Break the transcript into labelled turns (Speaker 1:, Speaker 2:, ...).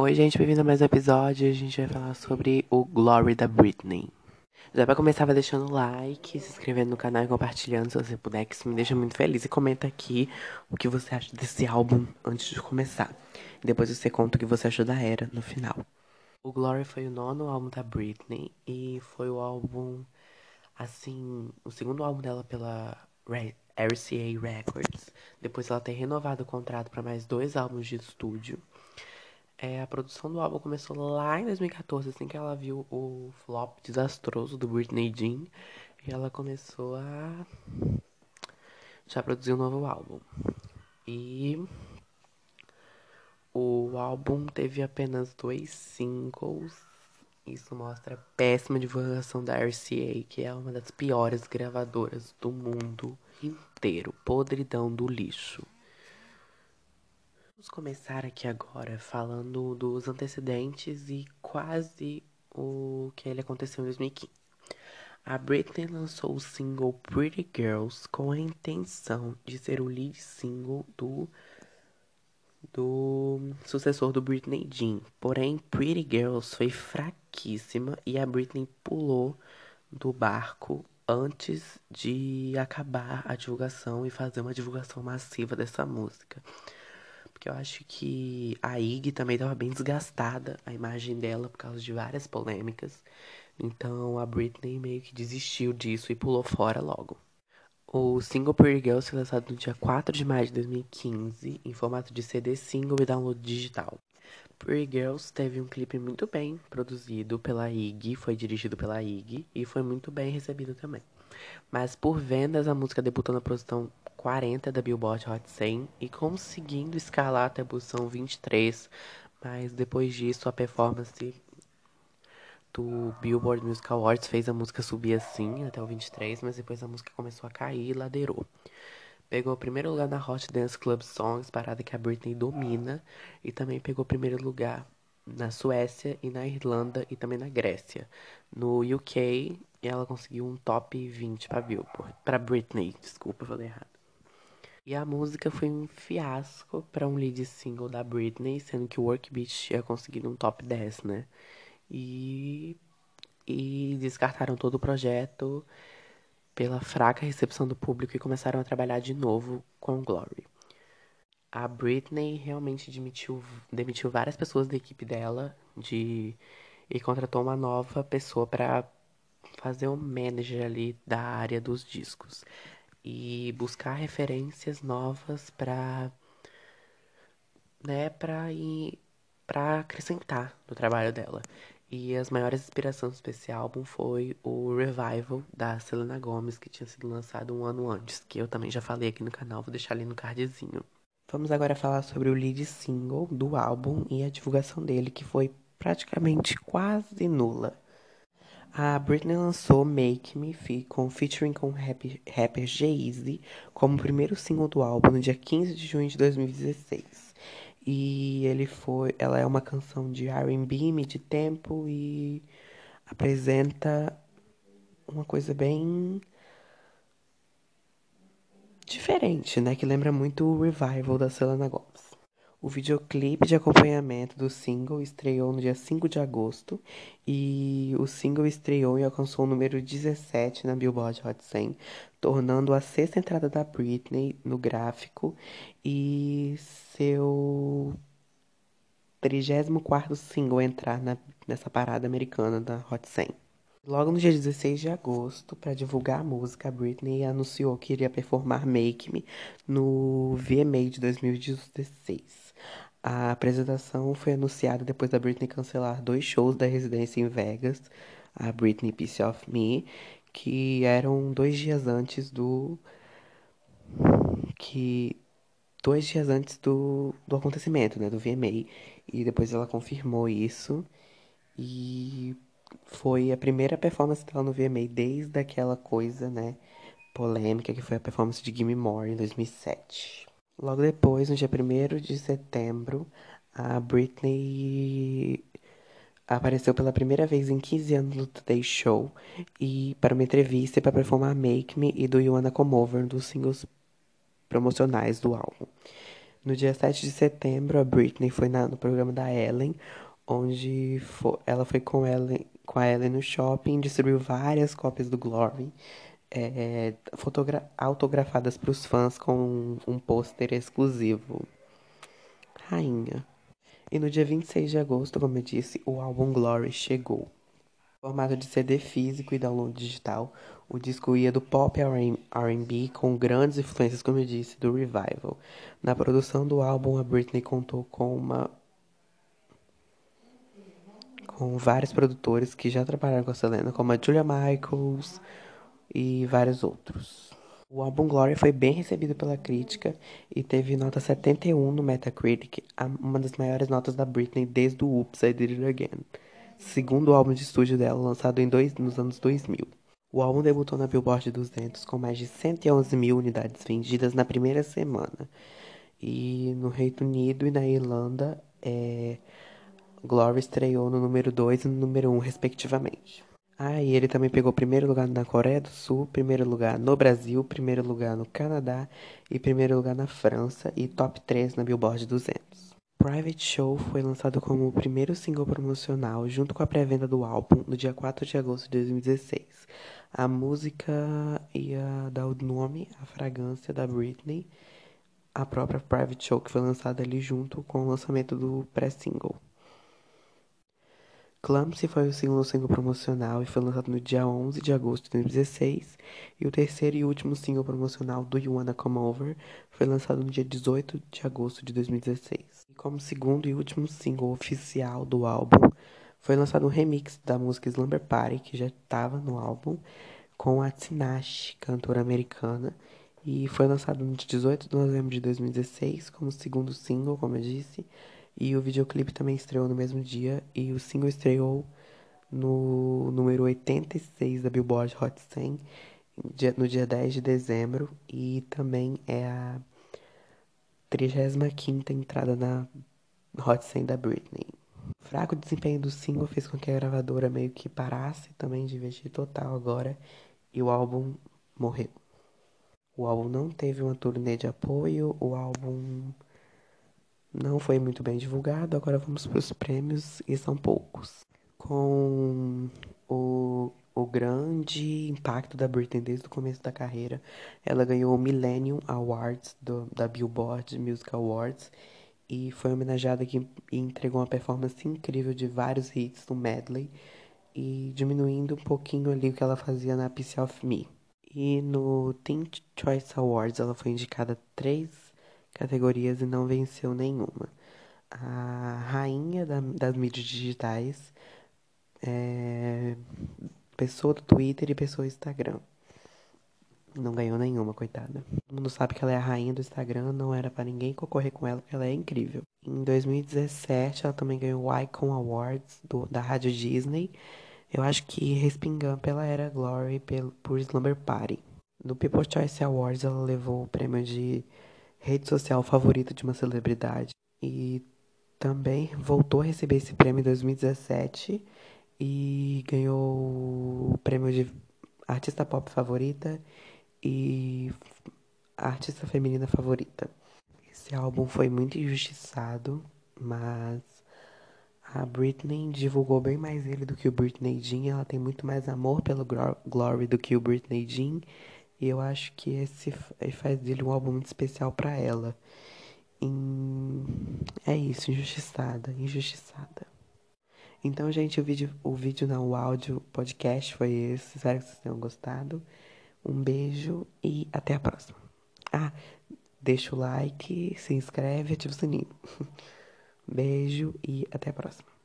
Speaker 1: Oi, gente, bem-vindo a mais um episódio. A gente vai falar sobre o Glory da Britney. Já pra começar, vai deixando like, se inscrevendo no canal e compartilhando se você puder, que isso me deixa muito feliz. E comenta aqui o que você acha desse álbum antes de começar. Depois você conta o que você achou da era no final. O Glory foi o nono álbum da Britney e foi o álbum, assim, o segundo álbum dela pela RCA Records. Depois ela ter renovado o contrato para mais dois álbuns de estúdio. É, a produção do álbum começou lá em 2014, assim que ela viu o flop desastroso do Britney Jean. E ela começou a já produzir um novo álbum. E o álbum teve apenas dois singles. Isso mostra a péssima divulgação da RCA, que é uma das piores gravadoras do mundo inteiro. Podridão do lixo. Vamos começar aqui agora falando dos antecedentes e quase o que ele aconteceu em 2015. A Britney lançou o single Pretty Girls com a intenção de ser o lead single do do sucessor do Britney Jean. Porém, Pretty Girls foi fraquíssima e a Britney pulou do barco antes de acabar a divulgação e fazer uma divulgação massiva dessa música. Porque eu acho que a Ig também estava bem desgastada, a imagem dela, por causa de várias polêmicas. Então a Britney meio que desistiu disso e pulou fora logo. O single Pretty Girls foi lançado no dia 4 de maio de 2015, em formato de CD single e download digital. Pretty Girls teve um clipe muito bem produzido pela Ig, foi dirigido pela Ig e foi muito bem recebido também. Mas por vendas, a música debutou na posição 40 da Billboard Hot 100 e conseguindo escalar até a posição 23. Mas depois disso, a performance do Billboard Music Awards fez a música subir assim até o 23, mas depois a música começou a cair e ladeirou. Pegou o primeiro lugar na Hot Dance Club Songs, parada que a Britney domina, e também pegou o primeiro lugar na Suécia e na Irlanda e também na Grécia. No UK, ela conseguiu um top 20 para Billboard, para Britney, desculpa, falei errado. E a música foi um fiasco para um lead single da Britney, sendo que o Work Beat tinha conseguido um top 10, né? E e descartaram todo o projeto pela fraca recepção do público e começaram a trabalhar de novo com Glory. A Britney realmente demitiu, demitiu várias pessoas da equipe dela de, e contratou uma nova pessoa para fazer o um manager ali da área dos discos e buscar referências novas para né, para ir para acrescentar no trabalho dela. E as maiores inspirações desse álbum foi o Revival da Selena Gomez, que tinha sido lançado um ano antes, que eu também já falei aqui no canal, vou deixar ali no cardzinho. Vamos agora falar sobre o lead single do álbum e a divulgação dele, que foi praticamente quase nula. A Britney lançou Make Me com featuring com rapper, rapper Jay-Z como primeiro single do álbum no dia 15 de junho de 2016. E ele foi, ela é uma canção de R&B, mid tempo e apresenta uma coisa bem diferente, né, que lembra muito o Revival da Selena Gomez. O videoclipe de acompanhamento do single estreou no dia 5 de agosto e o single estreou e alcançou o número 17 na Billboard Hot 100, tornando a sexta entrada da Britney no gráfico e seu 34º single a entrar na, nessa parada americana da Hot 100. Logo no dia 16 de agosto, para divulgar a música, a Britney anunciou que iria performar Make Me no VMA de 2016. A apresentação foi anunciada depois da Britney cancelar dois shows da residência em Vegas, a Britney Piece of Me, que eram dois dias antes do. que. dois dias antes do, do acontecimento, né, do VMA. E depois ela confirmou isso. E foi a primeira performance dela no VMA desde aquela coisa, né, polêmica que foi a performance de Gimme More em 2007. Logo depois, no dia 1 de setembro, a Britney apareceu pela primeira vez em 15 anos no Today Show e para uma entrevista para performar Make Me e do You Wanna Come Over, dos singles promocionais do álbum. No dia 7 de setembro, a Britney foi na, no programa da Ellen, onde ela foi com, Ellen, com a Ellen no shopping, distribuiu várias cópias do Glory, é, autografadas para os fãs com um, pôster exclusivo. Rainha. E no dia 26 de agosto, como eu disse, o álbum Glory chegou. Formato de CD físico e download digital, o disco ia do pop R&B com grandes influências, como eu disse, do revival. Na produção do álbum, a Britney contou com uma com vários produtores que já trabalharam com a Selena, como a Julia Michaels e vários outros. O álbum Glory foi bem recebido pela crítica e teve nota 71 no Metacritic, uma das maiores notas da Britney desde o Oops, I Did It Again segundo álbum de estúdio dela, lançado em dois, nos anos 2000. O álbum debutou na Billboard 200 com mais de 111 mil unidades vendidas na primeira semana. E no Reino Unido e na Irlanda, é, Glory estreou no número 2 e no número 1, respectivamente. Ah, e ele também pegou primeiro lugar na Coreia do Sul, primeiro lugar no Brasil, primeiro lugar no Canadá e primeiro lugar na França e top 3 na Billboard 200. Private Show foi lançado como o primeiro single promocional junto com a pré-venda do álbum no dia 4 de agosto de 2016. A música ia dar o nome à fragrância da Britney, a própria Private Show que foi lançada ali junto com o lançamento do pré-single. Clumsy foi o segundo single promocional e foi lançado no dia 11 de agosto de 2016. E o terceiro e último single promocional, Do You Wanna Come Over, foi lançado no dia 18 de agosto de 2016. E como segundo e último single oficial do álbum, foi lançado um remix da música Slumber Party, que já estava no álbum, com a Tinashe, cantora americana. E foi lançado no dia 18 de novembro de 2016 como segundo single, como eu disse. E o videoclipe também estreou no mesmo dia e o single estreou no número 86 da Billboard Hot 100 no dia 10 de dezembro e também é a 35ª entrada na Hot 100 da Britney. O fraco desempenho do single fez com que a gravadora meio que parasse também de investir total agora e o álbum morreu. O álbum não teve uma turnê de apoio, o álbum não foi muito bem divulgado. Agora vamos para os prêmios e são poucos. Com o, o grande impacto da Britney desde o começo da carreira, ela ganhou o Millennium Awards do, da Billboard Music Awards e foi homenageada aqui e entregou uma performance incrível de vários hits no medley e diminuindo um pouquinho ali o que ela fazia na Piece of Me. E no Teen Choice Awards ela foi indicada três categorias e não venceu nenhuma. A rainha da, das mídias digitais, é, pessoa do Twitter e pessoa do Instagram. Não ganhou nenhuma, coitada. Todo mundo sabe que ela é a rainha do Instagram, não era para ninguém concorrer com ela, porque ela é incrível. Em 2017, ela também ganhou o Icon Awards do, da Rádio Disney. Eu acho que respingando pela Era Glory pelo, por Slumber Party. No People Choice Awards, ela levou o prêmio de rede social favorita de uma celebridade. E também voltou a receber esse prêmio em 2017 e ganhou o prêmio de artista pop favorita e artista feminina favorita. Esse álbum foi muito injustiçado, mas a Britney divulgou bem mais ele do que o Britney Jean. Ela tem muito mais amor pelo Glory do que o Britney Jean. E eu acho que esse faz dele um álbum muito especial para ela. É isso, injustiçada, injustiçada. Então, gente, o vídeo, o vídeo não, o áudio podcast foi esse. Espero que vocês tenham gostado. Um beijo e até a próxima. Ah, deixa o like, se inscreve e ativa o sininho. Beijo e até a próxima.